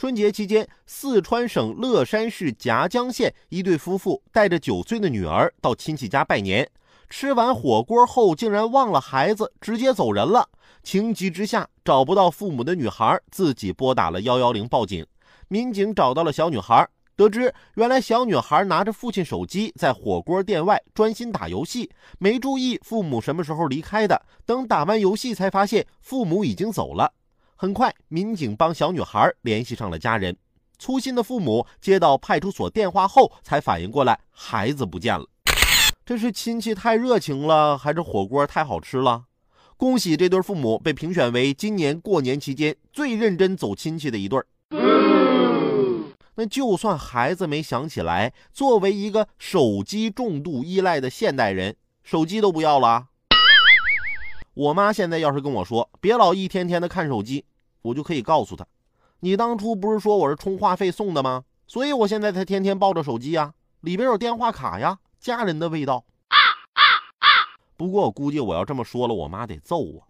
春节期间，四川省乐山市夹江县一对夫妇带着九岁的女儿到亲戚家拜年，吃完火锅后竟然忘了孩子，直接走人了。情急之下，找不到父母的女孩自己拨打了幺幺零报警。民警找到了小女孩，得知原来小女孩拿着父亲手机在火锅店外专心打游戏，没注意父母什么时候离开的。等打完游戏，才发现父母已经走了。很快，民警帮小女孩联系上了家人。粗心的父母接到派出所电话后，才反应过来孩子不见了。这是亲戚太热情了，还是火锅太好吃了？恭喜这对父母被评选为今年过年期间最认真走亲戚的一对。那就算孩子没想起来，作为一个手机重度依赖的现代人，手机都不要了。我妈现在要是跟我说别老一天天的看手机，我就可以告诉她，你当初不是说我是充话费送的吗？所以我现在才天天抱着手机呀，里边有电话卡呀，家人的味道。不过我估计我要这么说了，我妈得揍我。